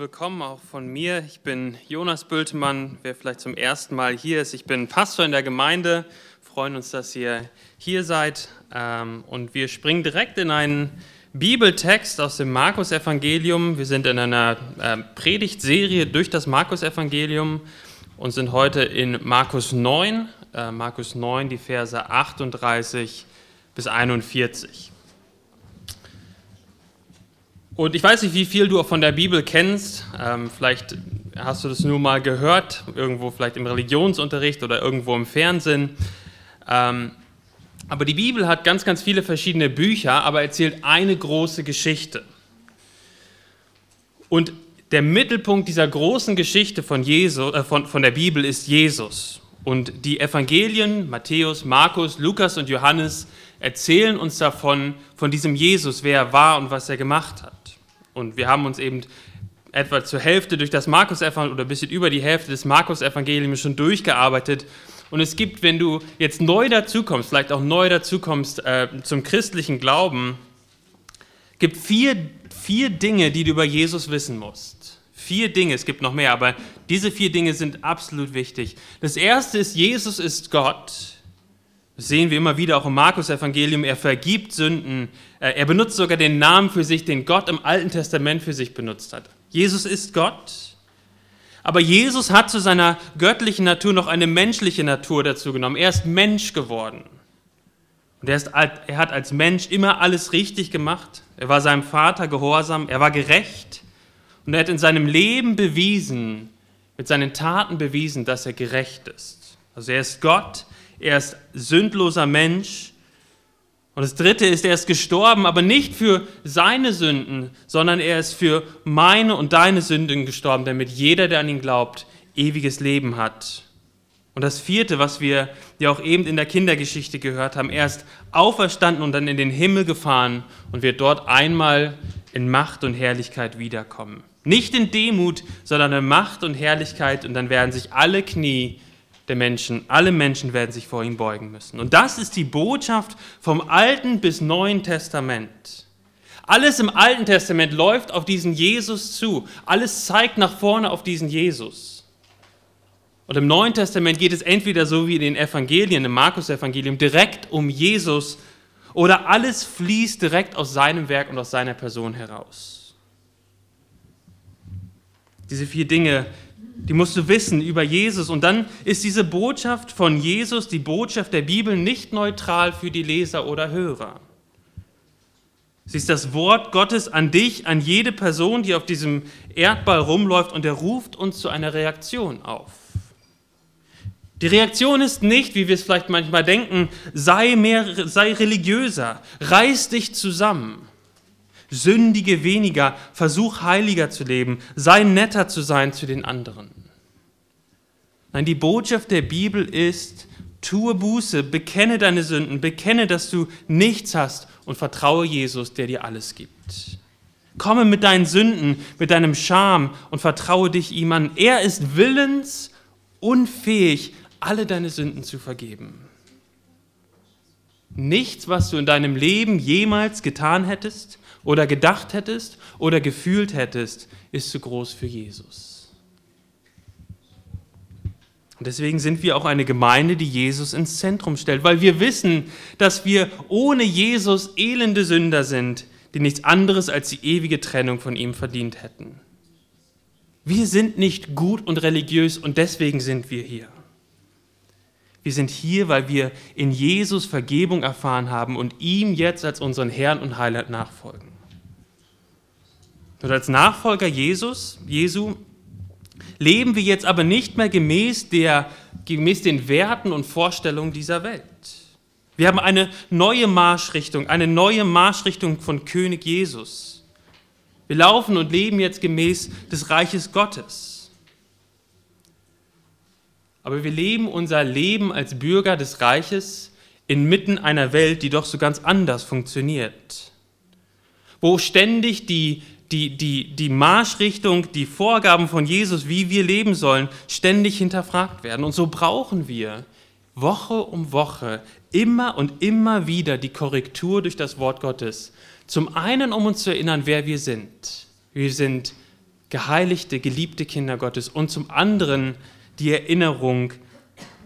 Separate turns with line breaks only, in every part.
Willkommen auch von mir. Ich bin Jonas Bültemann. Wer vielleicht zum ersten Mal hier ist, ich bin Pastor in der Gemeinde. Wir freuen uns, dass ihr hier seid. Ähm, und wir springen direkt in einen Bibeltext aus dem Markus-Evangelium. Wir sind in einer äh, Predigtserie durch das Markus-Evangelium und sind heute in Markus 9, äh, Markus 9, die Verse 38 bis 41. Und ich weiß nicht, wie viel du von der Bibel kennst. Ähm, vielleicht hast du das nur mal gehört, irgendwo vielleicht im Religionsunterricht oder irgendwo im Fernsehen. Ähm, aber die Bibel hat ganz, ganz viele verschiedene Bücher, aber erzählt eine große Geschichte. Und der Mittelpunkt dieser großen Geschichte von, Jesus, äh, von, von der Bibel ist Jesus. Und die Evangelien, Matthäus, Markus, Lukas und Johannes, erzählen uns davon, von diesem Jesus, wer er war und was er gemacht hat. Und wir haben uns eben etwa zur Hälfte durch das Markus-Evangelium oder ein bisschen über die Hälfte des Markus-Evangeliums schon durchgearbeitet. Und es gibt, wenn du jetzt neu dazukommst, vielleicht auch neu dazukommst äh, zum christlichen Glauben, gibt vier, vier Dinge, die du über Jesus wissen musst. Vier Dinge, es gibt noch mehr, aber diese vier Dinge sind absolut wichtig. Das erste ist, Jesus ist Gott. Das sehen wir immer wieder auch im Markus-Evangelium. Er vergibt Sünden. Äh, er benutzt sogar den Namen für sich, den Gott im Alten Testament für sich benutzt hat. Jesus ist Gott. Aber Jesus hat zu seiner göttlichen Natur noch eine menschliche Natur dazu genommen. Er ist Mensch geworden. Und er, ist, er hat als Mensch immer alles richtig gemacht. Er war seinem Vater gehorsam. Er war gerecht. Und er hat in seinem Leben bewiesen, mit seinen Taten bewiesen, dass er gerecht ist. Also er ist Gott, er ist sündloser Mensch. Und das Dritte ist, er ist gestorben, aber nicht für seine Sünden, sondern er ist für meine und deine Sünden gestorben, damit jeder, der an ihn glaubt, ewiges Leben hat. Und das Vierte, was wir ja auch eben in der Kindergeschichte gehört haben, er ist auferstanden und dann in den Himmel gefahren und wird dort einmal in Macht und Herrlichkeit wiederkommen. Nicht in Demut, sondern in Macht und Herrlichkeit und dann werden sich alle Knie der Menschen, alle Menschen werden sich vor ihm beugen müssen. Und das ist die Botschaft vom Alten bis Neuen Testament. Alles im Alten Testament läuft auf diesen Jesus zu. Alles zeigt nach vorne auf diesen Jesus. Und im Neuen Testament geht es entweder so wie in den Evangelien, im Markus-Evangelium, direkt um Jesus oder alles fließt direkt aus seinem Werk und aus seiner Person heraus. Diese vier Dinge die musst du wissen über Jesus. Und dann ist diese Botschaft von Jesus, die Botschaft der Bibel, nicht neutral für die Leser oder Hörer. Sie ist das Wort Gottes an dich, an jede Person, die auf diesem Erdball rumläuft, und er ruft uns zu einer Reaktion auf. Die Reaktion ist nicht, wie wir es vielleicht manchmal denken, sei mehr, sei religiöser, reiß dich zusammen. Sündige weniger, versuch heiliger zu leben, sei netter zu sein zu den anderen. Nein, die Botschaft der Bibel ist, tue Buße, bekenne deine Sünden, bekenne, dass du nichts hast und vertraue Jesus, der dir alles gibt. Komme mit deinen Sünden, mit deinem Scham und vertraue dich ihm an. Er ist willens und fähig, alle deine Sünden zu vergeben. Nichts, was du in deinem Leben jemals getan hättest, oder gedacht hättest oder gefühlt hättest, ist zu groß für Jesus. Und deswegen sind wir auch eine Gemeinde, die Jesus ins Zentrum stellt, weil wir wissen, dass wir ohne Jesus elende Sünder sind, die nichts anderes als die ewige Trennung von ihm verdient hätten. Wir sind nicht gut und religiös und deswegen sind wir hier. Wir sind hier, weil wir in Jesus Vergebung erfahren haben und ihm jetzt als unseren Herrn und Heiland nachfolgen. Und als Nachfolger Jesus, Jesu leben wir jetzt aber nicht mehr gemäß, der, gemäß den Werten und Vorstellungen dieser Welt. Wir haben eine neue Marschrichtung, eine neue Marschrichtung von König Jesus. Wir laufen und leben jetzt gemäß des Reiches Gottes. Aber wir leben unser Leben als Bürger des Reiches inmitten einer Welt, die doch so ganz anders funktioniert. Wo ständig die, die, die, die Marschrichtung, die Vorgaben von Jesus, wie wir leben sollen, ständig hinterfragt werden. Und so brauchen wir Woche um Woche immer und immer wieder die Korrektur durch das Wort Gottes. Zum einen, um uns zu erinnern, wer wir sind. Wir sind geheiligte, geliebte Kinder Gottes und zum anderen die Erinnerung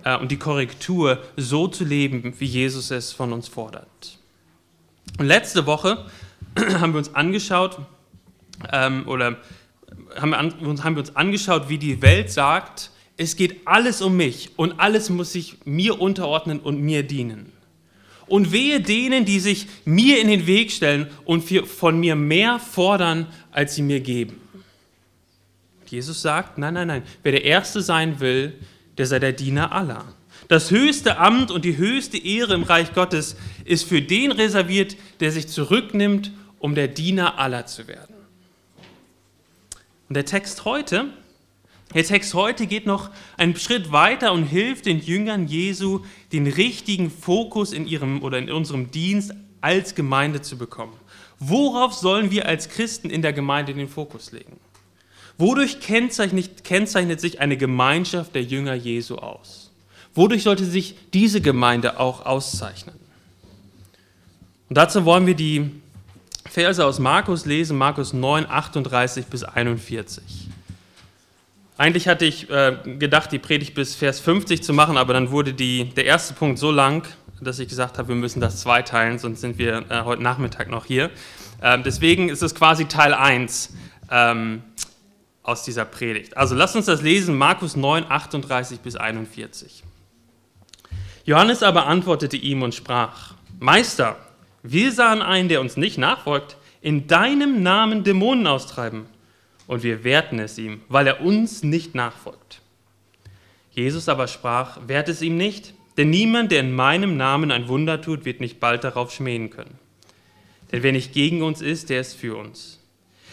äh, und die Korrektur, so zu leben, wie Jesus es von uns fordert. Und letzte Woche haben wir uns angeschaut, ähm, oder haben wir, an, haben wir uns angeschaut, wie die Welt sagt, es geht alles um mich und alles muss sich mir unterordnen und mir dienen. Und wehe denen, die sich mir in den Weg stellen und von mir mehr fordern, als sie mir geben. Jesus sagt, nein, nein, nein, wer der Erste sein will, der sei der Diener aller. Das höchste Amt und die höchste Ehre im Reich Gottes ist für den reserviert, der sich zurücknimmt, um der Diener aller zu werden. Und der Text heute, der Text heute geht noch einen Schritt weiter und hilft den Jüngern Jesu, den richtigen Fokus in ihrem oder in unserem Dienst als Gemeinde zu bekommen. Worauf sollen wir als Christen in der Gemeinde den Fokus legen? Wodurch kennzeichnet, kennzeichnet sich eine Gemeinschaft der Jünger Jesu aus? Wodurch sollte sich diese Gemeinde auch auszeichnen? Und dazu wollen wir die Verse aus Markus lesen, Markus 9, 38 bis 41. Eigentlich hatte ich äh, gedacht, die Predigt bis Vers 50 zu machen, aber dann wurde die, der erste Punkt so lang, dass ich gesagt habe, wir müssen das zweiteilen, sonst sind wir äh, heute Nachmittag noch hier. Ähm, deswegen ist es quasi Teil 1 ähm, aus dieser Predigt. Also lasst uns das lesen, Markus 9, 38 bis 41. Johannes aber antwortete ihm und sprach, Meister, wir sahen einen, der uns nicht nachfolgt, in deinem Namen Dämonen austreiben, und wir wehrten es ihm, weil er uns nicht nachfolgt. Jesus aber sprach, wehrt es ihm nicht, denn niemand, der in meinem Namen ein Wunder tut, wird nicht bald darauf schmähen können. Denn wer nicht gegen uns ist, der ist für uns.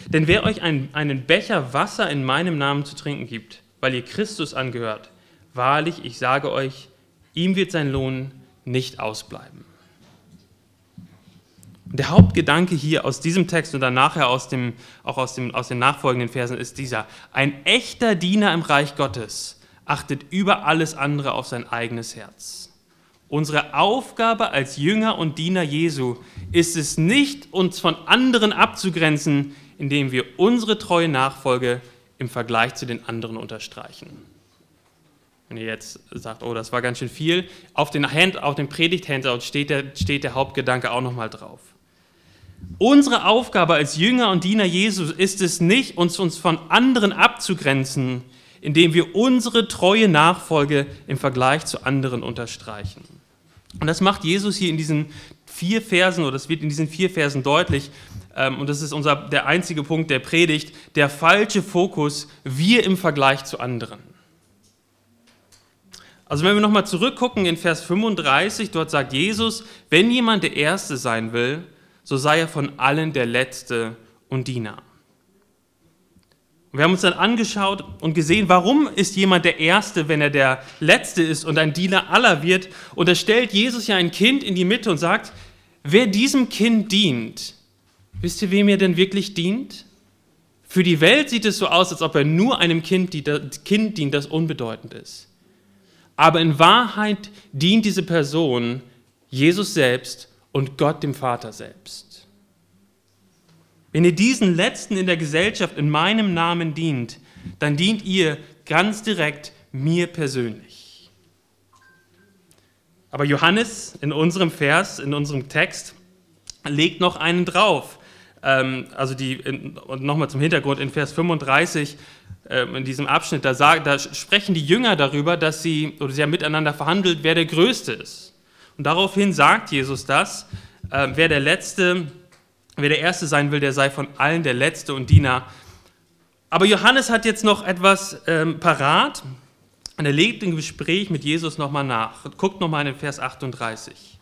Denn wer euch ein, einen Becher Wasser in meinem Namen zu trinken gibt, weil ihr Christus angehört, wahrlich, ich sage euch, ihm wird sein Lohn nicht ausbleiben. Der Hauptgedanke hier aus diesem Text und dann nachher aus dem, auch aus, dem, aus den nachfolgenden Versen ist dieser. Ein echter Diener im Reich Gottes achtet über alles andere auf sein eigenes Herz. Unsere Aufgabe als Jünger und Diener Jesu ist es nicht, uns von anderen abzugrenzen, indem wir unsere treue Nachfolge im Vergleich zu den anderen unterstreichen. Wenn ihr jetzt sagt, oh, das war ganz schön viel, auf den, Hand, auf dem Predigt-Handout steht der, steht der Hauptgedanke auch nochmal drauf. Unsere Aufgabe als Jünger und Diener Jesus ist es nicht, uns, uns von anderen abzugrenzen, indem wir unsere treue Nachfolge im Vergleich zu anderen unterstreichen. Und das macht Jesus hier in diesen vier Versen, oder das wird in diesen vier Versen deutlich, ähm, und das ist unser, der einzige Punkt der Predigt, der falsche Fokus, wir im Vergleich zu anderen. Also wenn wir nochmal zurückgucken in Vers 35, dort sagt Jesus, wenn jemand der Erste sein will, so sei er von allen der Letzte und Diener. Wir haben uns dann angeschaut und gesehen, warum ist jemand der Erste, wenn er der Letzte ist und ein Diener aller wird. Und da stellt Jesus ja ein Kind in die Mitte und sagt, wer diesem Kind dient, wisst ihr, wem er denn wirklich dient? Für die Welt sieht es so aus, als ob er nur einem Kind, kind dient, das unbedeutend ist. Aber in Wahrheit dient diese Person Jesus selbst und Gott dem Vater selbst. Wenn ihr diesen Letzten in der Gesellschaft in meinem Namen dient, dann dient ihr ganz direkt mir persönlich. Aber Johannes in unserem Vers, in unserem Text, legt noch einen drauf. Ähm, also die, und nochmal zum Hintergrund, in Vers 35, ähm, in diesem Abschnitt, da, sagen, da sprechen die Jünger darüber, dass sie, oder sie haben miteinander verhandelt, wer der Größte ist. Und daraufhin sagt Jesus das, äh, wer der Letzte, wer der Erste sein will, der sei von allen der Letzte und Diener. Aber Johannes hat jetzt noch etwas ähm, parat und er legt im Gespräch mit Jesus nochmal nach. Guckt nochmal in den Vers 38.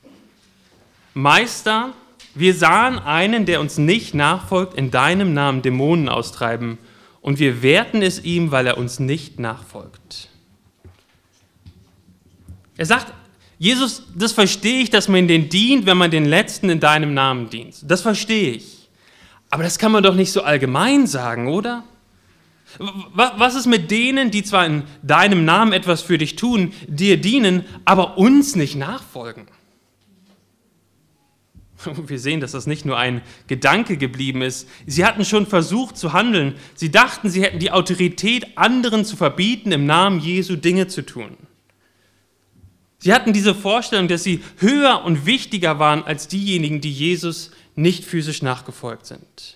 Meister, wir sahen einen, der uns nicht nachfolgt, in deinem Namen Dämonen austreiben, und wir werten es ihm, weil er uns nicht nachfolgt. Er sagt, Jesus, das verstehe ich, dass man den dient, wenn man den Letzten in deinem Namen dient. Das verstehe ich. Aber das kann man doch nicht so allgemein sagen, oder? Was ist mit denen, die zwar in deinem Namen etwas für dich tun, dir dienen, aber uns nicht nachfolgen? Wir sehen, dass das nicht nur ein Gedanke geblieben ist. Sie hatten schon versucht zu handeln. Sie dachten, sie hätten die Autorität, anderen zu verbieten, im Namen Jesu Dinge zu tun. Sie hatten diese Vorstellung, dass sie höher und wichtiger waren als diejenigen, die Jesus nicht physisch nachgefolgt sind.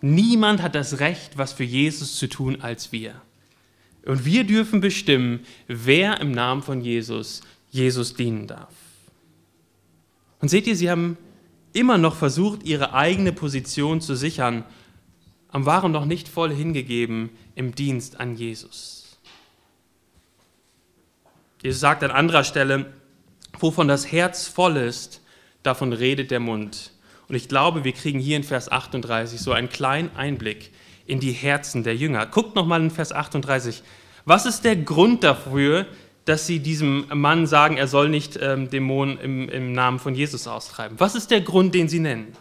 Niemand hat das Recht, was für Jesus zu tun, als wir. Und wir dürfen bestimmen, wer im Namen von Jesus Jesus dienen darf. Und seht ihr, sie haben immer noch versucht, ihre eigene Position zu sichern, aber waren noch nicht voll hingegeben im Dienst an Jesus. Jesus sagt an anderer Stelle, wovon das Herz voll ist, davon redet der Mund. Und ich glaube, wir kriegen hier in Vers 38 so einen kleinen Einblick in die Herzen der Jünger. Guckt nochmal in Vers 38. Was ist der Grund dafür, dass sie diesem Mann sagen, er soll nicht ähm, Dämonen im, im Namen von Jesus austreiben. Was ist der Grund, den sie nennen?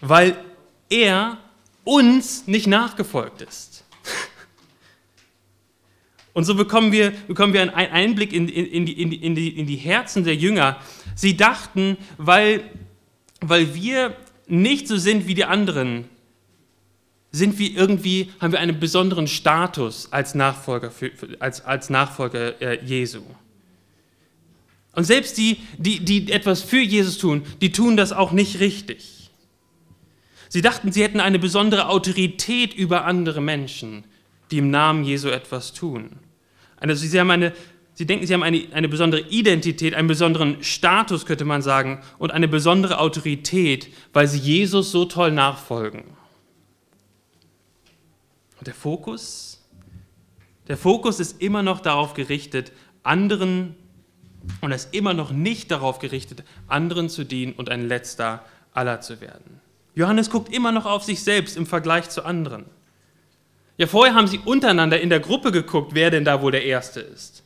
Weil er uns nicht nachgefolgt ist. Und so bekommen wir, bekommen wir einen Einblick in, in, die, in, die, in die Herzen der Jünger. Sie dachten, weil, weil wir nicht so sind wie die anderen, sind wir irgendwie, haben wir einen besonderen Status als Nachfolger, für, als, als Nachfolger äh, Jesu. Und selbst die, die, die etwas für Jesus tun, die tun das auch nicht richtig. Sie dachten, sie hätten eine besondere Autorität über andere Menschen, die im Namen Jesu etwas tun. Also sie, haben eine, sie denken, sie haben eine, eine besondere Identität, einen besonderen Status, könnte man sagen, und eine besondere Autorität, weil sie Jesus so toll nachfolgen. Und der Fokus? Der Fokus ist immer noch darauf gerichtet, anderen, und er ist immer noch nicht darauf gerichtet, anderen zu dienen und ein letzter aller zu werden. Johannes guckt immer noch auf sich selbst im Vergleich zu anderen. Ja, vorher haben sie untereinander in der Gruppe geguckt, wer denn da wohl der Erste ist.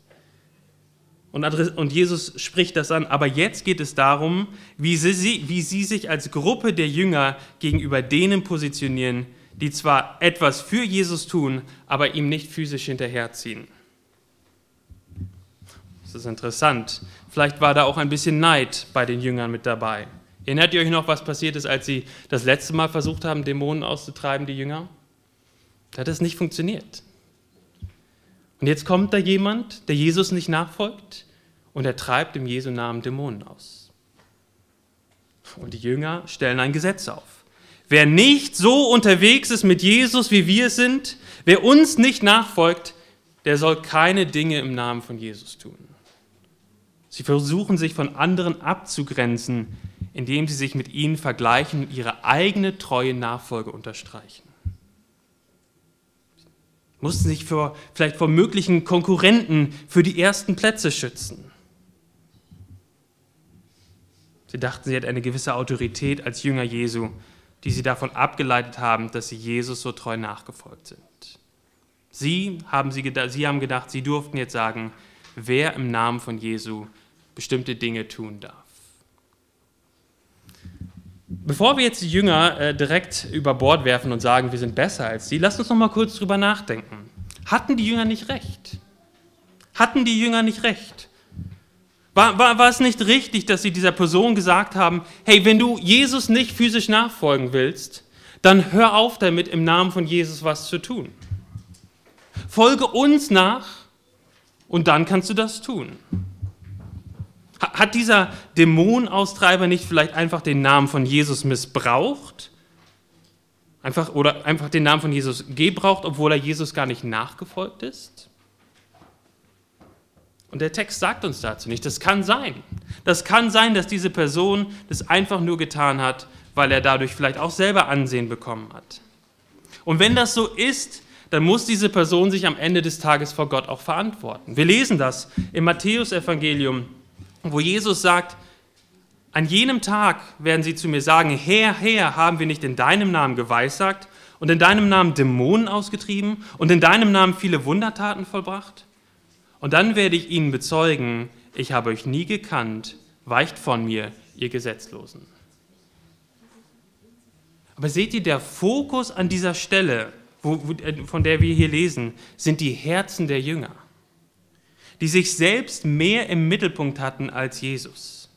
Und, Jesus spricht das an, aber jetzt geht es darum, wie sie, wie sie sich als Gruppe der Jünger gegenüber denen positionieren, die zwar etwas für Jesus tun, aber ihm nicht physisch hinterherziehen. Das ist interessant. Vielleicht war da auch ein bisschen Neid bei den Jüngern mit dabei. Erinnert ihr euch noch, was passiert ist, als sie das letzte Mal versucht haben, Dämonen auszutreiben, die Jünger? Da hat es nicht funktioniert. Und jetzt kommt da jemand, der Jesus nicht nachfolgt und er treibt im Jesu Namen Dämonen aus. Und die Jünger stellen ein Gesetz auf. Wer nicht so unterwegs ist mit Jesus, wie wir sind, wer uns nicht nachfolgt, der soll keine Dinge im Namen von Jesus tun. Sie versuchen sich von anderen abzugrenzen, indem sie sich mit ihnen vergleichen und ihre eigene treue Nachfolge unterstreichen. Mussten sich vor, vielleicht vor möglichen Konkurrenten für die ersten Plätze schützen. Sie dachten, sie hätten eine gewisse Autorität als Jünger Jesu, die sie davon abgeleitet haben, dass sie Jesus so treu nachgefolgt sind. Sie haben, sie, sie haben gedacht, sie durften jetzt sagen, wer im Namen von Jesu bestimmte Dinge tun darf. Bevor wir jetzt die Jünger äh, direkt über Bord werfen und sagen, wir sind besser als sie, lasst uns noch mal kurz drüber nachdenken. Hatten die Jünger nicht recht? Hatten die Jünger nicht recht? War, war, war es nicht richtig, dass sie dieser Person gesagt haben, hey, wenn du Jesus nicht physisch nachfolgen willst, dann hör auf damit, im Namen von Jesus was zu tun. Folge uns nach und dann kannst du das tun. Hat dieser Dämonenaustreiber nicht vielleicht einfach den Namen von Jesus missbraucht? Einfach, oder einfach den Namen von Jesus gebraucht, obwohl er Jesus gar nicht nachgefolgt ist? Und der Text sagt uns dazu nicht. Das kann sein. Das kann sein, dass diese Person das einfach nur getan hat, weil er dadurch vielleicht auch selber Ansehen bekommen hat. Und wenn das so ist, dann muss diese Person sich am Ende des Tages vor Gott auch verantworten. Wir lesen das im Matthäusevangelium, wo Jesus sagt, an jenem Tag werden sie zu mir sagen, Herr, Herr, haben wir nicht in deinem Namen geweissagt und in deinem Namen Dämonen ausgetrieben und in deinem Namen viele Wundertaten vollbracht? Und dann werde ich ihnen bezeugen, ich habe euch nie gekannt, weicht von mir, ihr Gesetzlosen. Aber seht ihr, der Fokus an dieser Stelle, wo, äh, von der wir hier lesen, sind die Herzen der Jünger, die sich selbst mehr im Mittelpunkt hatten als Jesus.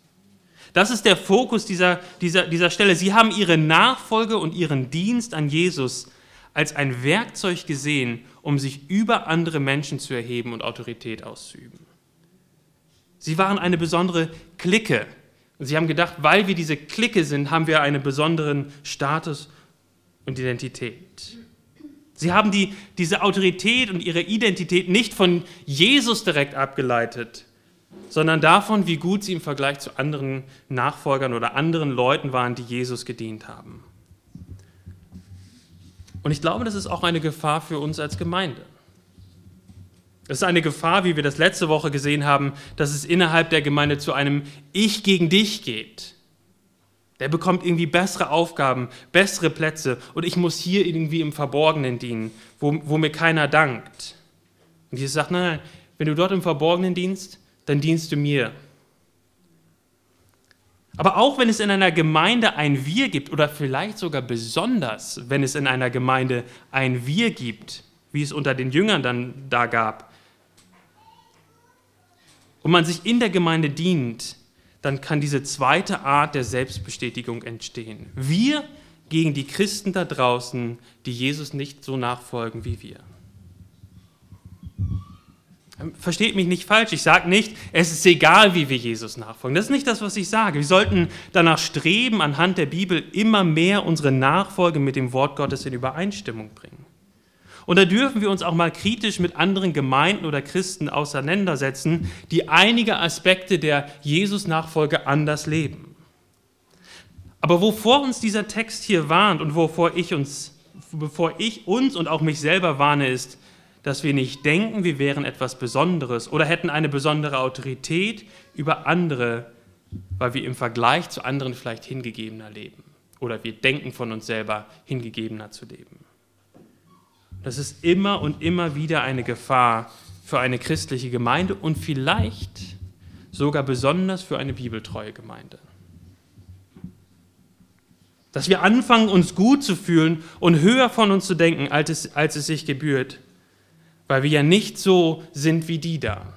Das ist der Fokus dieser, dieser, dieser Stelle. Sie haben ihre Nachfolge und ihren Dienst an Jesus als ein Werkzeug gesehen, um sich über andere Menschen zu erheben und Autorität auszuüben. Sie waren eine besondere Clique. Und sie haben gedacht, weil wir diese Clique sind, haben wir einen besonderen Status und Identität. Sie haben die, diese Autorität und ihre Identität nicht von Jesus direkt abgeleitet, sondern davon, wie gut sie im Vergleich zu anderen Nachfolgern oder anderen Leuten waren, die Jesus gedient haben. Und ich glaube, das ist auch eine Gefahr für uns als Gemeinde. Es ist eine Gefahr, wie wir das letzte Woche gesehen haben, dass es innerhalb der Gemeinde zu einem Ich gegen dich geht. Der bekommt irgendwie bessere Aufgaben, bessere Plätze und ich muss hier irgendwie im Verborgenen dienen, wo, wo mir keiner dankt. Und Jesus sagt, nein, nein, wenn du dort im Verborgenen dienst, dann dienst du mir. Aber auch wenn es in einer Gemeinde ein Wir gibt oder vielleicht sogar besonders, wenn es in einer Gemeinde ein Wir gibt, wie es unter den Jüngern dann da gab, und man sich in der Gemeinde dient, dann kann diese zweite Art der Selbstbestätigung entstehen. Wir gegen die Christen da draußen, die Jesus nicht so nachfolgen wie wir. Versteht mich nicht falsch, ich sage nicht, es ist egal, wie wir Jesus nachfolgen. Das ist nicht das, was ich sage. Wir sollten danach streben, anhand der Bibel immer mehr unsere Nachfolge mit dem Wort Gottes in Übereinstimmung bringen. Und da dürfen wir uns auch mal kritisch mit anderen Gemeinden oder Christen auseinandersetzen, die einige Aspekte der Jesus-Nachfolge anders leben. Aber wovor uns dieser Text hier warnt und wovor ich uns, bevor ich uns und auch mich selber warne, ist, dass wir nicht denken, wir wären etwas Besonderes oder hätten eine besondere Autorität über andere, weil wir im Vergleich zu anderen vielleicht hingegebener leben oder wir denken von uns selber hingegebener zu leben. Das ist immer und immer wieder eine Gefahr für eine christliche Gemeinde und vielleicht sogar besonders für eine bibeltreue Gemeinde. Dass wir anfangen, uns gut zu fühlen und höher von uns zu denken, als es, als es sich gebührt weil wir ja nicht so sind wie die da.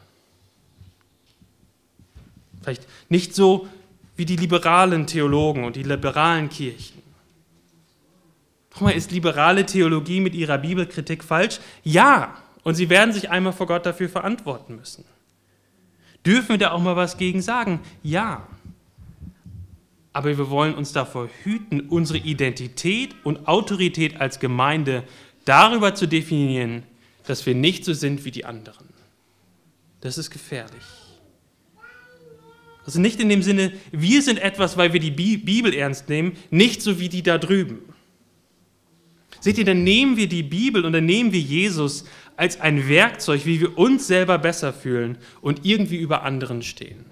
Vielleicht nicht so wie die liberalen Theologen und die liberalen Kirchen. Nochmal, ist liberale Theologie mit ihrer Bibelkritik falsch? Ja, und sie werden sich einmal vor Gott dafür verantworten müssen. Dürfen wir da auch mal was gegen sagen? Ja. Aber wir wollen uns davor hüten, unsere Identität und Autorität als Gemeinde darüber zu definieren, dass wir nicht so sind wie die anderen. Das ist gefährlich. Also nicht in dem Sinne, wir sind etwas, weil wir die Bibel ernst nehmen, nicht so wie die da drüben. Seht ihr, dann nehmen wir die Bibel und dann nehmen wir Jesus als ein Werkzeug, wie wir uns selber besser fühlen und irgendwie über anderen stehen.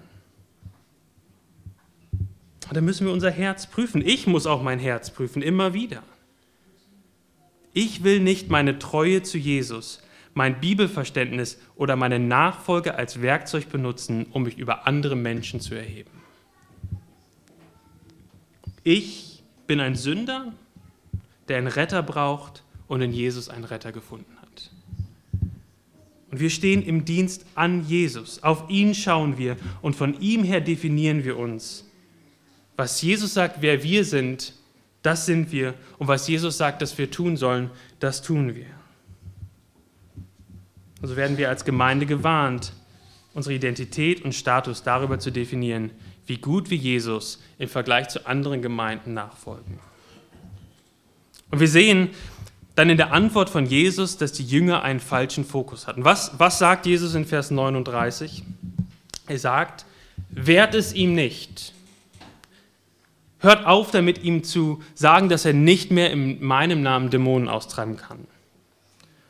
Und dann müssen wir unser Herz prüfen. Ich muss auch mein Herz prüfen, immer wieder. Ich will nicht meine Treue zu Jesus mein Bibelverständnis oder meine Nachfolge als Werkzeug benutzen, um mich über andere Menschen zu erheben. Ich bin ein Sünder, der einen Retter braucht und in Jesus einen Retter gefunden hat. Und wir stehen im Dienst an Jesus. Auf ihn schauen wir und von ihm her definieren wir uns. Was Jesus sagt, wer wir sind, das sind wir. Und was Jesus sagt, dass wir tun sollen, das tun wir. Also werden wir als Gemeinde gewarnt, unsere Identität und Status darüber zu definieren, wie gut wir Jesus im Vergleich zu anderen Gemeinden nachfolgen. Und wir sehen dann in der Antwort von Jesus, dass die Jünger einen falschen Fokus hatten. Was, was sagt Jesus in Vers 39? Er sagt, wehrt es ihm nicht. Hört auf damit, ihm zu sagen, dass er nicht mehr in meinem Namen Dämonen austreiben kann.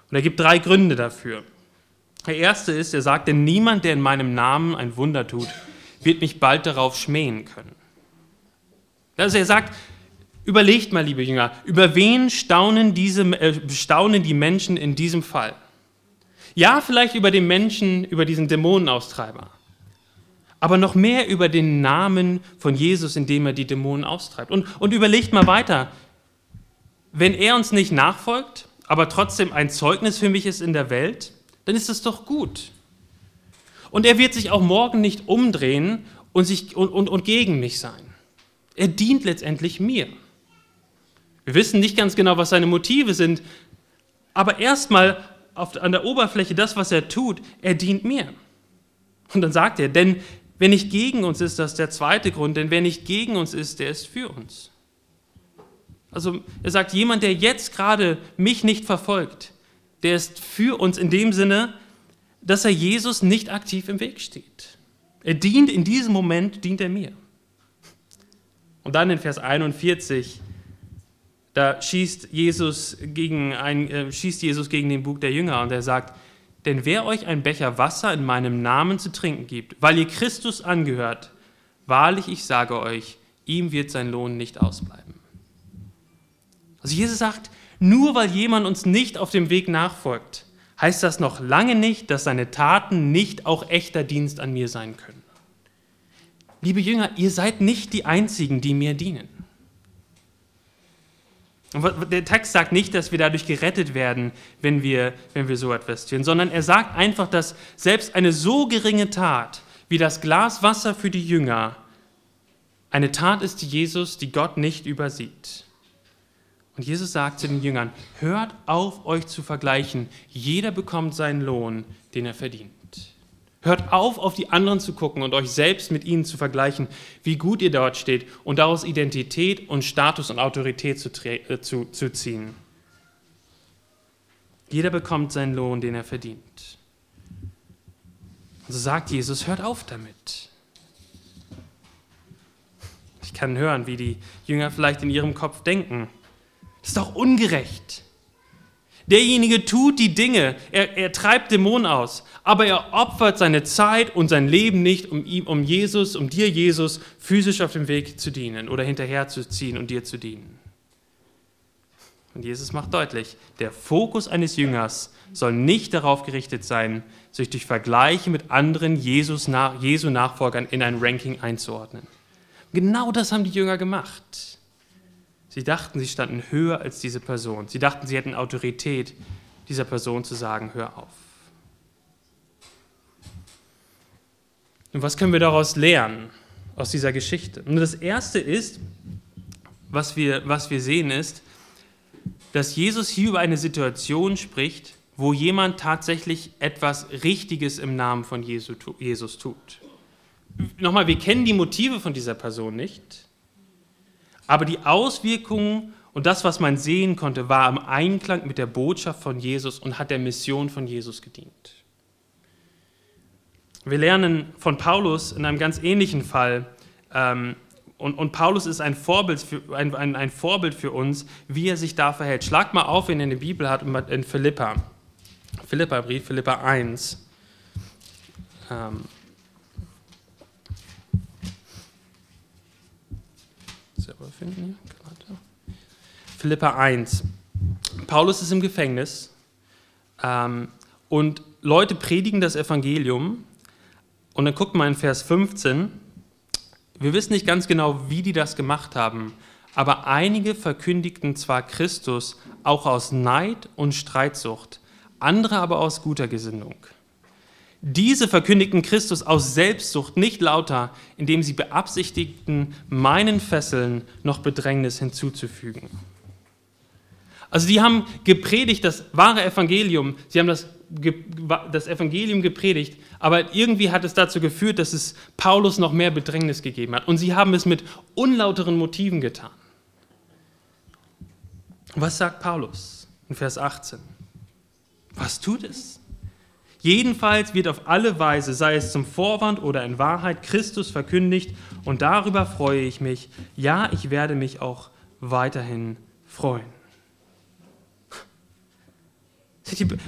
Und er gibt drei Gründe dafür. Der erste ist, er sagt, denn niemand, der in meinem Namen ein Wunder tut, wird mich bald darauf schmähen können. Also er sagt, überlegt mal, liebe Jünger, über wen staunen, diese, äh, staunen die Menschen in diesem Fall? Ja, vielleicht über den Menschen, über diesen Dämonenaustreiber, aber noch mehr über den Namen von Jesus, in dem er die Dämonen austreibt. Und, und überlegt mal weiter, wenn er uns nicht nachfolgt, aber trotzdem ein Zeugnis für mich ist in der Welt, dann ist das doch gut. Und er wird sich auch morgen nicht umdrehen und, sich, und, und, und gegen mich sein. Er dient letztendlich mir. Wir wissen nicht ganz genau, was seine Motive sind, aber erstmal an der Oberfläche das, was er tut, er dient mir. Und dann sagt er, denn wer nicht gegen uns ist, das ist der zweite Grund, denn wer nicht gegen uns ist, der ist für uns. Also er sagt, jemand, der jetzt gerade mich nicht verfolgt, der ist für uns in dem Sinne, dass er Jesus nicht aktiv im Weg steht. Er dient in diesem Moment, dient er mir. Und dann in Vers 41, da schießt Jesus gegen, ein, äh, schießt Jesus gegen den Bug der Jünger und er sagt, denn wer euch ein Becher Wasser in meinem Namen zu trinken gibt, weil ihr Christus angehört, wahrlich, ich sage euch, ihm wird sein Lohn nicht ausbleiben. Also Jesus sagt, nur weil jemand uns nicht auf dem Weg nachfolgt, heißt das noch lange nicht, dass seine Taten nicht auch echter Dienst an mir sein können. Liebe Jünger, ihr seid nicht die Einzigen, die mir dienen. Und der Text sagt nicht, dass wir dadurch gerettet werden, wenn wir, wenn wir so etwas tun, sondern er sagt einfach, dass selbst eine so geringe Tat wie das Glas Wasser für die Jünger eine Tat ist, die Jesus, die Gott nicht übersieht. Und Jesus sagt zu den Jüngern, hört auf, euch zu vergleichen. Jeder bekommt seinen Lohn, den er verdient. Hört auf, auf die anderen zu gucken und euch selbst mit ihnen zu vergleichen, wie gut ihr dort steht und daraus Identität und Status und Autorität zu, äh, zu, zu ziehen. Jeder bekommt seinen Lohn, den er verdient. Und so sagt Jesus, hört auf damit. Ich kann hören, wie die Jünger vielleicht in ihrem Kopf denken. Das ist doch ungerecht. Derjenige tut die Dinge, er, er treibt Dämonen aus, aber er opfert seine Zeit und sein Leben nicht, um, ihm, um Jesus, um dir, Jesus, physisch auf dem Weg zu dienen oder hinterherzuziehen und dir zu dienen. Und Jesus macht deutlich, der Fokus eines Jüngers soll nicht darauf gerichtet sein, sich durch Vergleiche mit anderen Jesus nach, Jesu Nachfolgern in ein Ranking einzuordnen. Genau das haben die Jünger gemacht. Sie dachten, sie standen höher als diese Person. Sie dachten, sie hätten Autorität, dieser Person zu sagen, hör auf. Und was können wir daraus lernen, aus dieser Geschichte? Und das Erste ist, was wir, was wir sehen, ist, dass Jesus hier über eine Situation spricht, wo jemand tatsächlich etwas Richtiges im Namen von Jesus tut. Nochmal, wir kennen die Motive von dieser Person nicht. Aber die Auswirkungen und das, was man sehen konnte, war im Einklang mit der Botschaft von Jesus und hat der Mission von Jesus gedient. Wir lernen von Paulus in einem ganz ähnlichen Fall, ähm, und, und, Paulus ist ein Vorbild, für, ein, ein, ein Vorbild für uns, wie er sich da verhält. Schlag mal auf, wenn ihr eine Bibel hat, in Philippa. Philippa-Brief, Philippa 1. Ähm, selber finden. Philippa 1. Paulus ist im Gefängnis ähm, und Leute predigen das Evangelium. Und dann guckt mal in Vers 15. Wir wissen nicht ganz genau, wie die das gemacht haben, aber einige verkündigten zwar Christus auch aus Neid und Streitsucht, andere aber aus guter Gesinnung. Diese verkündigten Christus aus Selbstsucht nicht lauter, indem sie beabsichtigten, meinen Fesseln noch Bedrängnis hinzuzufügen. Also die haben gepredigt das wahre Evangelium, sie haben das, das Evangelium gepredigt, aber irgendwie hat es dazu geführt, dass es Paulus noch mehr Bedrängnis gegeben hat. Und sie haben es mit unlauteren Motiven getan. Was sagt Paulus in Vers 18? Was tut es? Jedenfalls wird auf alle Weise, sei es zum Vorwand oder in Wahrheit, Christus verkündigt und darüber freue ich mich. Ja, ich werde mich auch weiterhin freuen.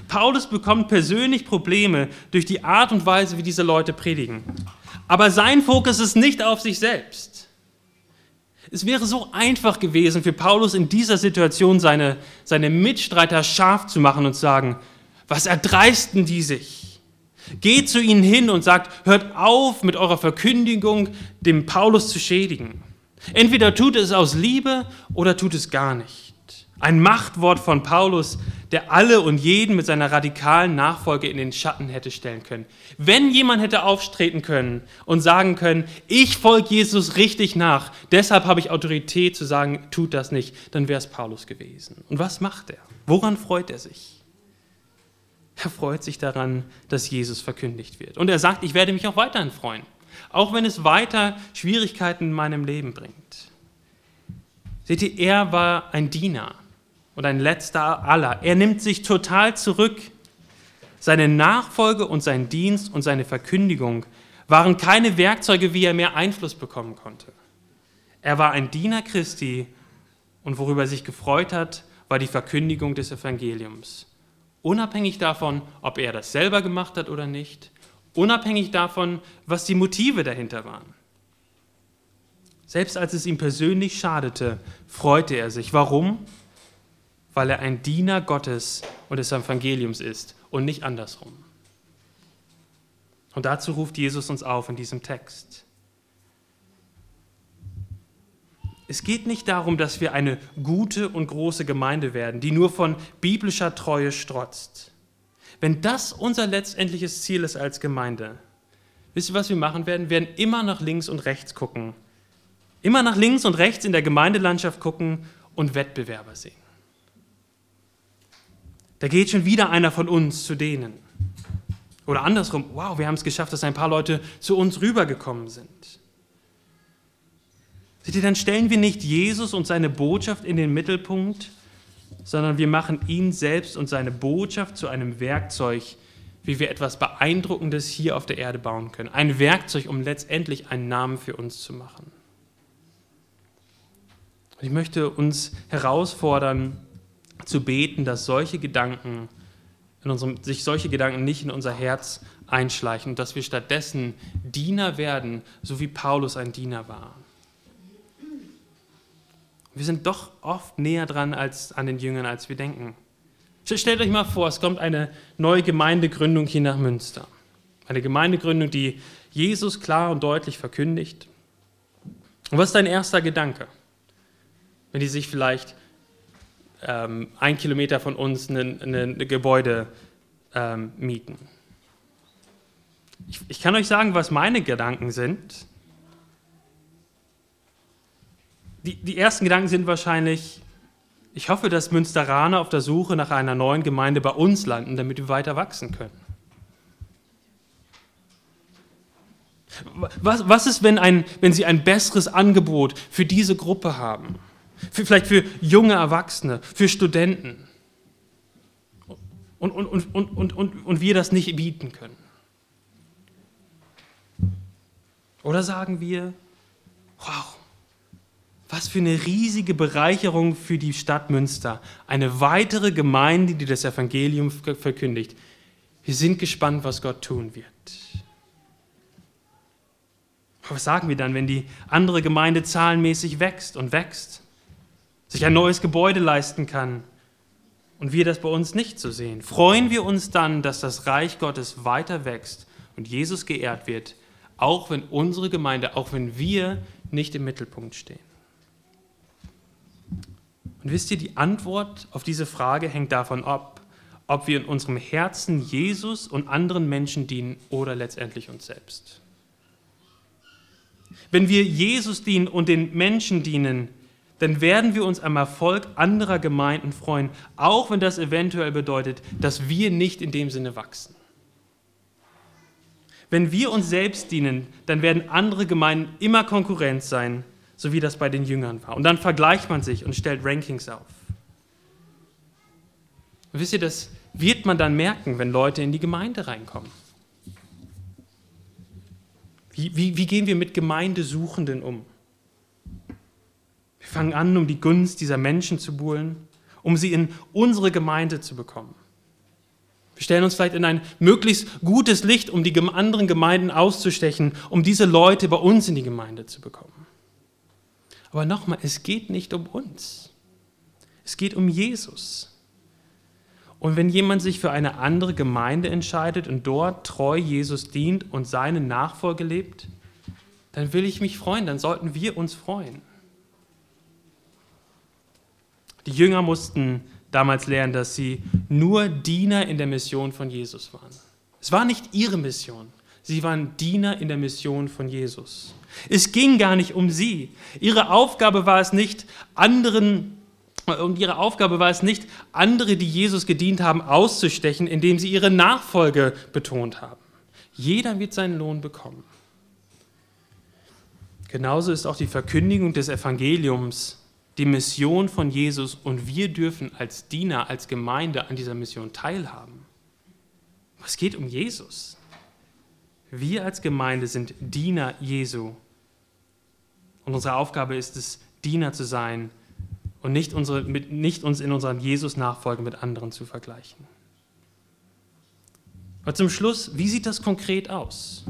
Paulus bekommt persönlich Probleme durch die Art und Weise, wie diese Leute predigen. Aber sein Fokus ist nicht auf sich selbst. Es wäre so einfach gewesen für Paulus in dieser Situation seine, seine Mitstreiter scharf zu machen und zu sagen, was erdreisten die sich? Geht zu ihnen hin und sagt, hört auf mit eurer Verkündigung, dem Paulus zu schädigen. Entweder tut es aus Liebe oder tut es gar nicht. Ein Machtwort von Paulus, der alle und jeden mit seiner radikalen Nachfolge in den Schatten hätte stellen können. Wenn jemand hätte auftreten können und sagen können, ich folge Jesus richtig nach, deshalb habe ich Autorität zu sagen, tut das nicht, dann wäre es Paulus gewesen. Und was macht er? Woran freut er sich? Er freut sich daran, dass Jesus verkündigt wird. Und er sagt, ich werde mich auch weiterhin freuen, auch wenn es weiter Schwierigkeiten in meinem Leben bringt. Seht ihr, er war ein Diener und ein letzter aller. Er nimmt sich total zurück. Seine Nachfolge und sein Dienst und seine Verkündigung waren keine Werkzeuge, wie er mehr Einfluss bekommen konnte. Er war ein Diener Christi und worüber er sich gefreut hat, war die Verkündigung des Evangeliums. Unabhängig davon, ob er das selber gemacht hat oder nicht, unabhängig davon, was die Motive dahinter waren. Selbst als es ihm persönlich schadete, freute er sich. Warum? Weil er ein Diener Gottes und des Evangeliums ist und nicht andersrum. Und dazu ruft Jesus uns auf in diesem Text. Es geht nicht darum, dass wir eine gute und große Gemeinde werden, die nur von biblischer Treue strotzt. Wenn das unser letztendliches Ziel ist als Gemeinde, wisst ihr, was wir machen werden? Wir werden immer nach links und rechts gucken Immer nach links und rechts in der Gemeindelandschaft gucken und Wettbewerber sehen. Da geht schon wieder einer von uns zu denen. Oder andersrum, wow, wir haben es geschafft, dass ein paar Leute zu uns rübergekommen sind. Seht ihr, dann stellen wir nicht Jesus und seine Botschaft in den Mittelpunkt, sondern wir machen ihn selbst und seine Botschaft zu einem Werkzeug, wie wir etwas Beeindruckendes hier auf der Erde bauen können. Ein Werkzeug, um letztendlich einen Namen für uns zu machen. Ich möchte uns herausfordern, zu beten, dass solche Gedanken, unserem, sich solche Gedanken nicht in unser Herz einschleichen, dass wir stattdessen Diener werden, so wie Paulus ein Diener war. Wir sind doch oft näher dran als an den Jüngern, als wir denken. Stellt euch mal vor, es kommt eine neue Gemeindegründung hier nach Münster. Eine Gemeindegründung, die Jesus klar und deutlich verkündigt. Und was ist dein erster Gedanke? wenn die sich vielleicht ähm, ein Kilometer von uns ein Gebäude ähm, mieten. Ich, ich kann euch sagen, was meine Gedanken sind. Die, die ersten Gedanken sind wahrscheinlich, ich hoffe, dass Münsteraner auf der Suche nach einer neuen Gemeinde bei uns landen, damit wir weiter wachsen können. Was, was ist, wenn, ein, wenn sie ein besseres Angebot für diese Gruppe haben? für, vielleicht für junge Erwachsene, für Studenten. Und, und, und, und, und, und, und wir das nicht bieten können. Oder sagen wir, wow, was für eine riesige Bereicherung für die Stadt Münster. Eine weitere Gemeinde, die das Evangelium verkündigt. Wir sind gespannt, was Gott tun wird. Was sagen wir dann, wenn die andere Gemeinde zahlenmäßig wächst und wächst? sich ein neues Gebäude leisten kann und wir das bei uns nicht so sehen? Freuen wir uns dann, dass das Reich Gottes weiter wächst und Jesus geehrt wird, auch wenn unsere Gemeinde, auch wenn wir nicht im Mittelpunkt stehen? Und wisst ihr, die Antwort auf diese Frage hängt davon ab, ob wir in unserem Herzen Jesus und anderen Menschen dienen oder letztendlich uns selbst. Wenn wir Jesus dienen und den Menschen dienen, dann werden wir uns am Erfolg anderer Gemeinden freuen, auch wenn das eventuell bedeutet, dass wir nicht in dem Sinne wachsen. Wenn wir uns selbst dienen, dann werden andere Gemeinden immer Konkurrenz sein, so wie das bei den Jüngern war. Und dann vergleicht man sich und stellt Rankings auf. Und wisst ihr, das wird man dann merken, wenn Leute in die Gemeinde reinkommen. Wie, wie, wie gehen wir mit Gemeindesuchenden um? Wir fangen an, um die Gunst dieser Menschen zu buhlen, um sie in unsere Gemeinde zu bekommen. Wir stellen uns vielleicht in ein möglichst gutes Licht, um die anderen Gemeinden auszustechen, um diese Leute bei uns in die Gemeinde zu bekommen. Aber nochmal, es geht nicht um uns. Es geht um Jesus. Und wenn jemand sich für eine andere Gemeinde entscheidet und dort treu Jesus dient und seine Nachfolge lebt, dann will ich mich freuen, dann sollten wir uns freuen. Die Jünger mussten damals lernen, dass sie nur Diener in der Mission von Jesus waren. Es war nicht ihre Mission. Sie waren Diener in der Mission von Jesus. Es ging gar nicht um sie. Ihre Aufgabe war es nicht, anderen und ihre Aufgabe war es nicht, andere, die Jesus gedient haben, auszustechen, indem sie ihre Nachfolge betont haben. Jeder wird seinen Lohn bekommen. Genauso ist auch die Verkündigung des Evangeliums die Mission von Jesus und wir dürfen als Diener, als Gemeinde an dieser Mission teilhaben. Es geht um Jesus. Wir als Gemeinde sind Diener Jesu. Und unsere Aufgabe ist es, Diener zu sein und nicht, unsere, mit, nicht uns in unserer Jesus-Nachfolge mit anderen zu vergleichen. Aber zum Schluss, wie sieht das konkret aus?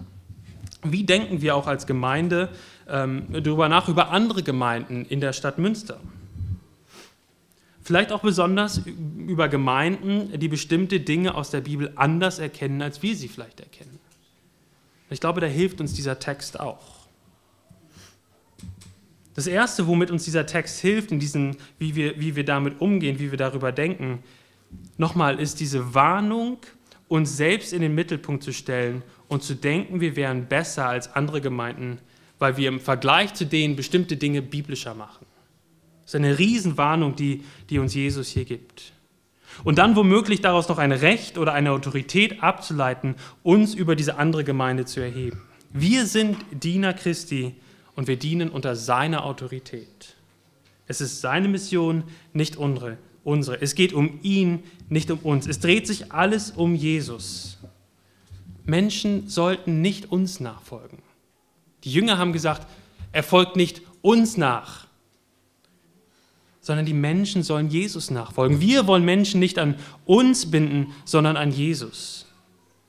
Wie denken wir auch als Gemeinde ähm, darüber nach, über andere Gemeinden in der Stadt Münster? Vielleicht auch besonders über Gemeinden, die bestimmte Dinge aus der Bibel anders erkennen, als wir sie vielleicht erkennen. Ich glaube, da hilft uns dieser Text auch. Das Erste, womit uns dieser Text hilft, in diesen, wie, wir, wie wir damit umgehen, wie wir darüber denken, nochmal ist diese Warnung, uns selbst in den Mittelpunkt zu stellen und zu denken, wir wären besser als andere Gemeinden, weil wir im Vergleich zu denen bestimmte Dinge biblischer machen. Das ist eine Riesenwarnung, die, die uns Jesus hier gibt. Und dann womöglich daraus noch ein Recht oder eine Autorität abzuleiten, uns über diese andere Gemeinde zu erheben. Wir sind Diener Christi und wir dienen unter seiner Autorität. Es ist seine Mission, nicht unsere. unsere. Es geht um ihn, nicht um uns. Es dreht sich alles um Jesus. Menschen sollten nicht uns nachfolgen. Die Jünger haben gesagt, er folgt nicht uns nach, sondern die Menschen sollen Jesus nachfolgen. Wir wollen Menschen nicht an uns binden, sondern an Jesus.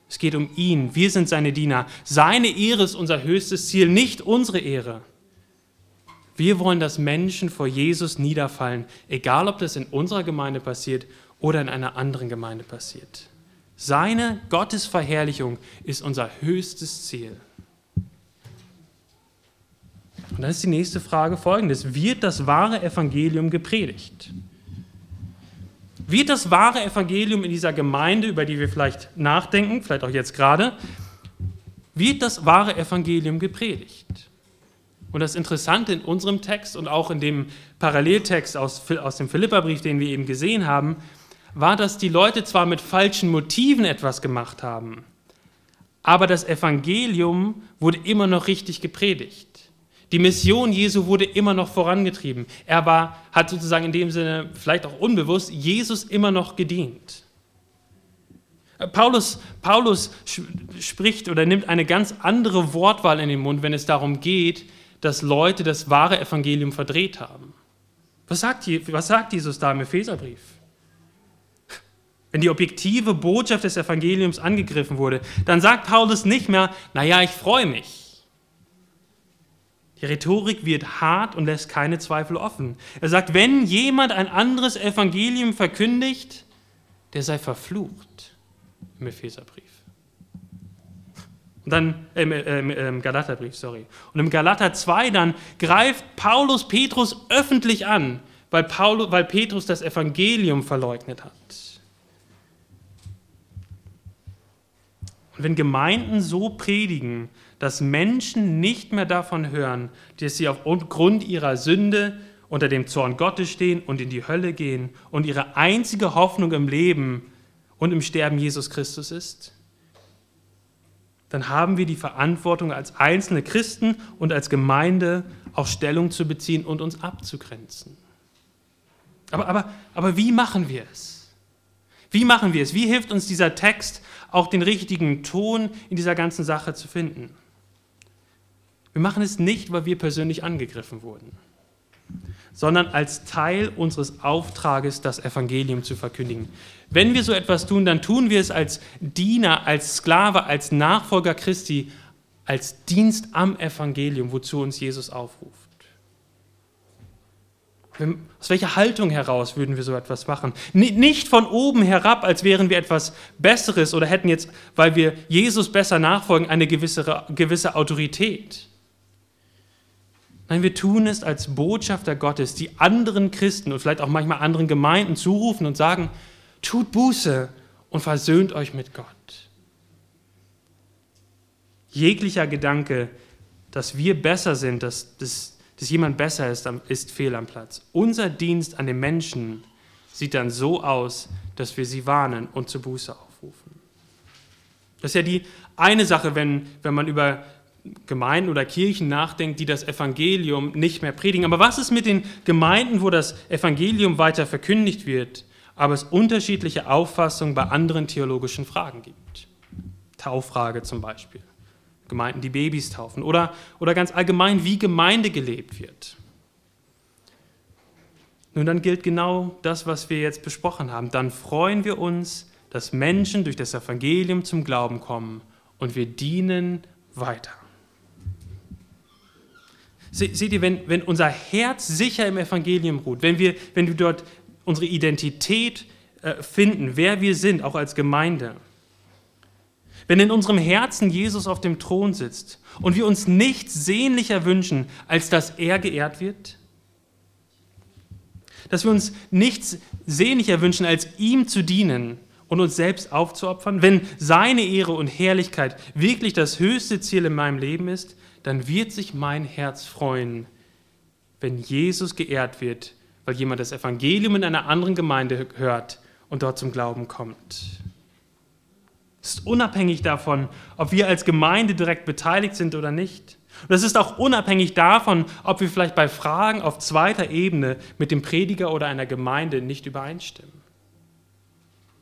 Es geht um ihn. Wir sind seine Diener. Seine Ehre ist unser höchstes Ziel, nicht unsere Ehre. Wir wollen, dass Menschen vor Jesus niederfallen, egal ob das in unserer Gemeinde passiert oder in einer anderen Gemeinde passiert. Seine Gottesverherrlichung ist unser höchstes Ziel. Und dann ist die nächste Frage folgendes. Wird das wahre Evangelium gepredigt? Wird das wahre Evangelium in dieser Gemeinde, über die wir vielleicht nachdenken, vielleicht auch jetzt gerade, wird das wahre Evangelium gepredigt? Und das Interessante in unserem Text und auch in dem Paralleltext aus, aus dem Philipperbrief, den wir eben gesehen haben, war, dass die Leute zwar mit falschen Motiven etwas gemacht haben, aber das Evangelium wurde immer noch richtig gepredigt. Die Mission Jesu wurde immer noch vorangetrieben. Er war, hat sozusagen in dem Sinne, vielleicht auch unbewusst, Jesus immer noch gedient. Paulus, Paulus spricht oder nimmt eine ganz andere Wortwahl in den Mund, wenn es darum geht, dass Leute das wahre Evangelium verdreht haben. Was sagt, was sagt Jesus da im Epheserbrief? Wenn die objektive Botschaft des Evangeliums angegriffen wurde, dann sagt Paulus nicht mehr, naja, ich freue mich. Die Rhetorik wird hart und lässt keine Zweifel offen. Er sagt, wenn jemand ein anderes Evangelium verkündigt, der sei verflucht im Epheserbrief. Und dann äh, äh, im Galaterbrief, sorry. Und im Galater 2 dann greift Paulus Petrus öffentlich an, weil, Paulus, weil Petrus das Evangelium verleugnet hat. Und wenn Gemeinden so predigen, dass Menschen nicht mehr davon hören, dass sie aufgrund ihrer Sünde unter dem Zorn Gottes stehen und in die Hölle gehen und ihre einzige Hoffnung im Leben und im Sterben Jesus Christus ist, dann haben wir die Verantwortung als einzelne Christen und als Gemeinde auch Stellung zu beziehen und uns abzugrenzen. Aber, aber, aber wie machen wir es? Wie machen wir es? Wie hilft uns dieser Text, auch den richtigen Ton in dieser ganzen Sache zu finden? Wir machen es nicht, weil wir persönlich angegriffen wurden, sondern als Teil unseres Auftrages, das Evangelium zu verkündigen. Wenn wir so etwas tun, dann tun wir es als Diener, als Sklave, als Nachfolger Christi, als Dienst am Evangelium, wozu uns Jesus aufruft. Aus welcher Haltung heraus würden wir so etwas machen? Nicht von oben herab, als wären wir etwas Besseres oder hätten jetzt, weil wir Jesus besser nachfolgen, eine gewisse, gewisse Autorität Nein, wir tun es als Botschafter Gottes, die anderen Christen und vielleicht auch manchmal anderen Gemeinden zurufen und sagen, tut Buße und versöhnt euch mit Gott. Jeglicher Gedanke, dass wir besser sind, dass, dass, dass jemand besser ist, ist fehl am Platz. Unser Dienst an den Menschen sieht dann so aus, dass wir sie warnen und zur Buße aufrufen. Das ist ja die eine Sache, wenn, wenn man über Gemeinden oder Kirchen nachdenkt, die das Evangelium nicht mehr predigen. Aber was ist mit den Gemeinden, wo das Evangelium weiter verkündigt wird, aber es unterschiedliche Auffassungen bei anderen theologischen Fragen gibt? Tauffrage zum Beispiel. Gemeinden, die Babys taufen. Oder, oder ganz allgemein, wie Gemeinde gelebt wird. Nun, dann gilt genau das, was wir jetzt besprochen haben. Dann freuen wir uns, dass Menschen durch das Evangelium zum Glauben kommen und wir dienen weiter. Seht ihr, wenn, wenn unser Herz sicher im Evangelium ruht, wenn wir, wenn wir dort unsere Identität äh, finden, wer wir sind, auch als Gemeinde, wenn in unserem Herzen Jesus auf dem Thron sitzt und wir uns nichts sehnlicher wünschen, als dass er geehrt wird, dass wir uns nichts sehnlicher wünschen, als ihm zu dienen und uns selbst aufzuopfern, wenn seine Ehre und Herrlichkeit wirklich das höchste Ziel in meinem Leben ist, dann wird sich mein Herz freuen, wenn Jesus geehrt wird, weil jemand das Evangelium in einer anderen Gemeinde hört und dort zum Glauben kommt. Es ist unabhängig davon, ob wir als Gemeinde direkt beteiligt sind oder nicht. Und es ist auch unabhängig davon, ob wir vielleicht bei Fragen auf zweiter Ebene mit dem Prediger oder einer Gemeinde nicht übereinstimmen.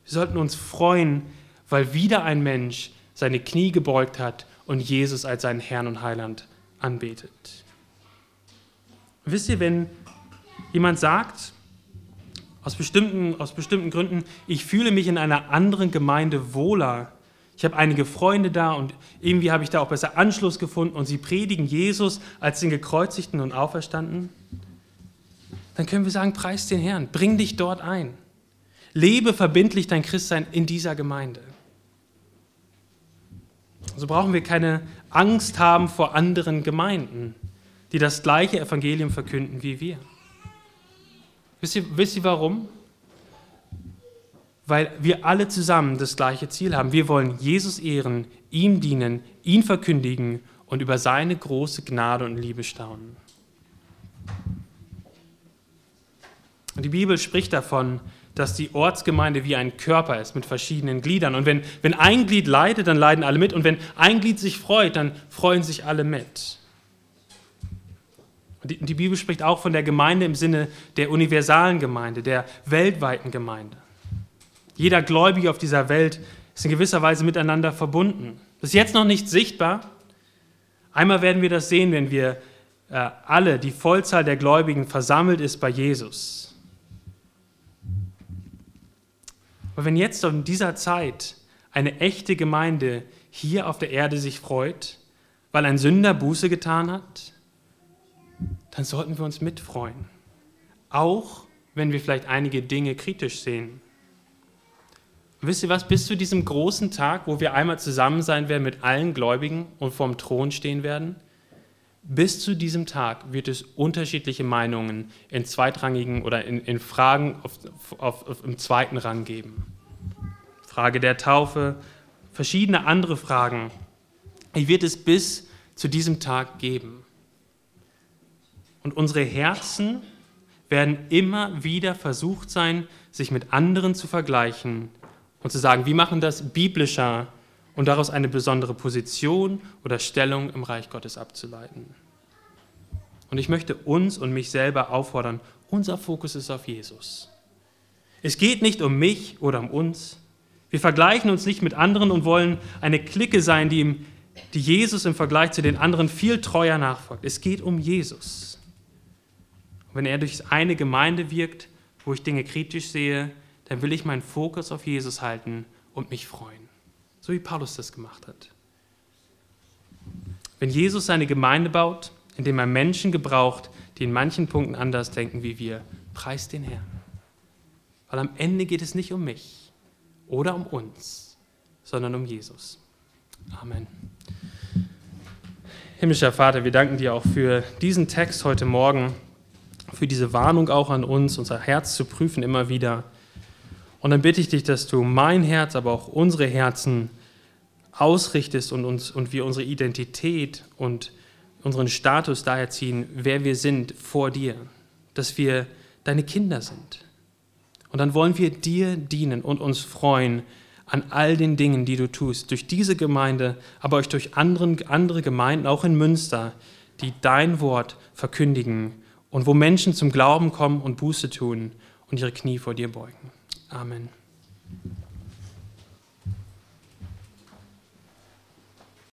Wir sollten uns freuen, weil wieder ein Mensch seine Knie gebeugt hat und Jesus als seinen Herrn und Heiland anbetet. Wisst ihr, wenn jemand sagt, aus bestimmten, aus bestimmten Gründen, ich fühle mich in einer anderen Gemeinde wohler, ich habe einige Freunde da und irgendwie habe ich da auch besser Anschluss gefunden und sie predigen Jesus als den gekreuzigten und auferstanden, dann können wir sagen, preis den Herrn, bring dich dort ein. Lebe verbindlich dein Christsein in dieser Gemeinde. So brauchen wir keine Angst haben vor anderen Gemeinden, die das gleiche Evangelium verkünden wie wir. Wisst ihr, wisst ihr warum? Weil wir alle zusammen das gleiche Ziel haben. Wir wollen Jesus ehren, ihm dienen, ihn verkündigen und über seine große Gnade und Liebe staunen. Und die Bibel spricht davon, dass die Ortsgemeinde wie ein Körper ist mit verschiedenen Gliedern. Und wenn, wenn ein Glied leidet, dann leiden alle mit. Und wenn ein Glied sich freut, dann freuen sich alle mit. Und die, die Bibel spricht auch von der Gemeinde im Sinne der universalen Gemeinde, der weltweiten Gemeinde. Jeder Gläubige auf dieser Welt ist in gewisser Weise miteinander verbunden. Das ist jetzt noch nicht sichtbar. Einmal werden wir das sehen, wenn wir äh, alle, die Vollzahl der Gläubigen versammelt ist bei Jesus. Aber wenn jetzt in dieser Zeit eine echte Gemeinde hier auf der Erde sich freut, weil ein Sünder Buße getan hat, dann sollten wir uns mitfreuen. Auch wenn wir vielleicht einige Dinge kritisch sehen. Und wisst ihr was, bis zu diesem großen Tag, wo wir einmal zusammen sein werden mit allen Gläubigen und vorm Thron stehen werden, bis zu diesem Tag wird es unterschiedliche Meinungen in zweitrangigen oder in, in Fragen auf, auf, auf, im zweiten Rang geben. Frage der Taufe, verschiedene andere Fragen. Die wird es bis zu diesem Tag geben. Und unsere Herzen werden immer wieder versucht sein, sich mit anderen zu vergleichen und zu sagen, wie machen das biblischer und daraus eine besondere Position oder Stellung im Reich Gottes abzuleiten. Und ich möchte uns und mich selber auffordern, unser Fokus ist auf Jesus. Es geht nicht um mich oder um uns. Wir vergleichen uns nicht mit anderen und wollen eine Clique sein, die, ihm, die Jesus im Vergleich zu den anderen viel treuer nachfolgt. Es geht um Jesus. Und wenn er durch eine Gemeinde wirkt, wo ich Dinge kritisch sehe, dann will ich meinen Fokus auf Jesus halten und mich freuen. So wie Paulus das gemacht hat. Wenn Jesus seine Gemeinde baut, indem er Menschen gebraucht, die in manchen Punkten anders denken wie wir, preist den Herrn. Weil am Ende geht es nicht um mich oder um uns, sondern um Jesus. Amen. Himmlischer Vater, wir danken dir auch für diesen Text heute Morgen, für diese Warnung auch an uns, unser Herz zu prüfen immer wieder Und dann bitte ich dich, dass du mein Herz, aber auch unsere Herzen ausrichtest und, uns, und wir unsere Identität und unseren Status daher ziehen, wer wir sind vor dir, dass wir deine Kinder sind. Und dann wollen wir dir dienen und uns freuen an all den Dingen, die du tust, durch diese Gemeinde, aber auch durch anderen, andere Gemeinden, auch in Münster, die dein Wort verkündigen und wo Menschen zum Glauben kommen und Buße tun und ihre Knie vor dir beugen. Amen.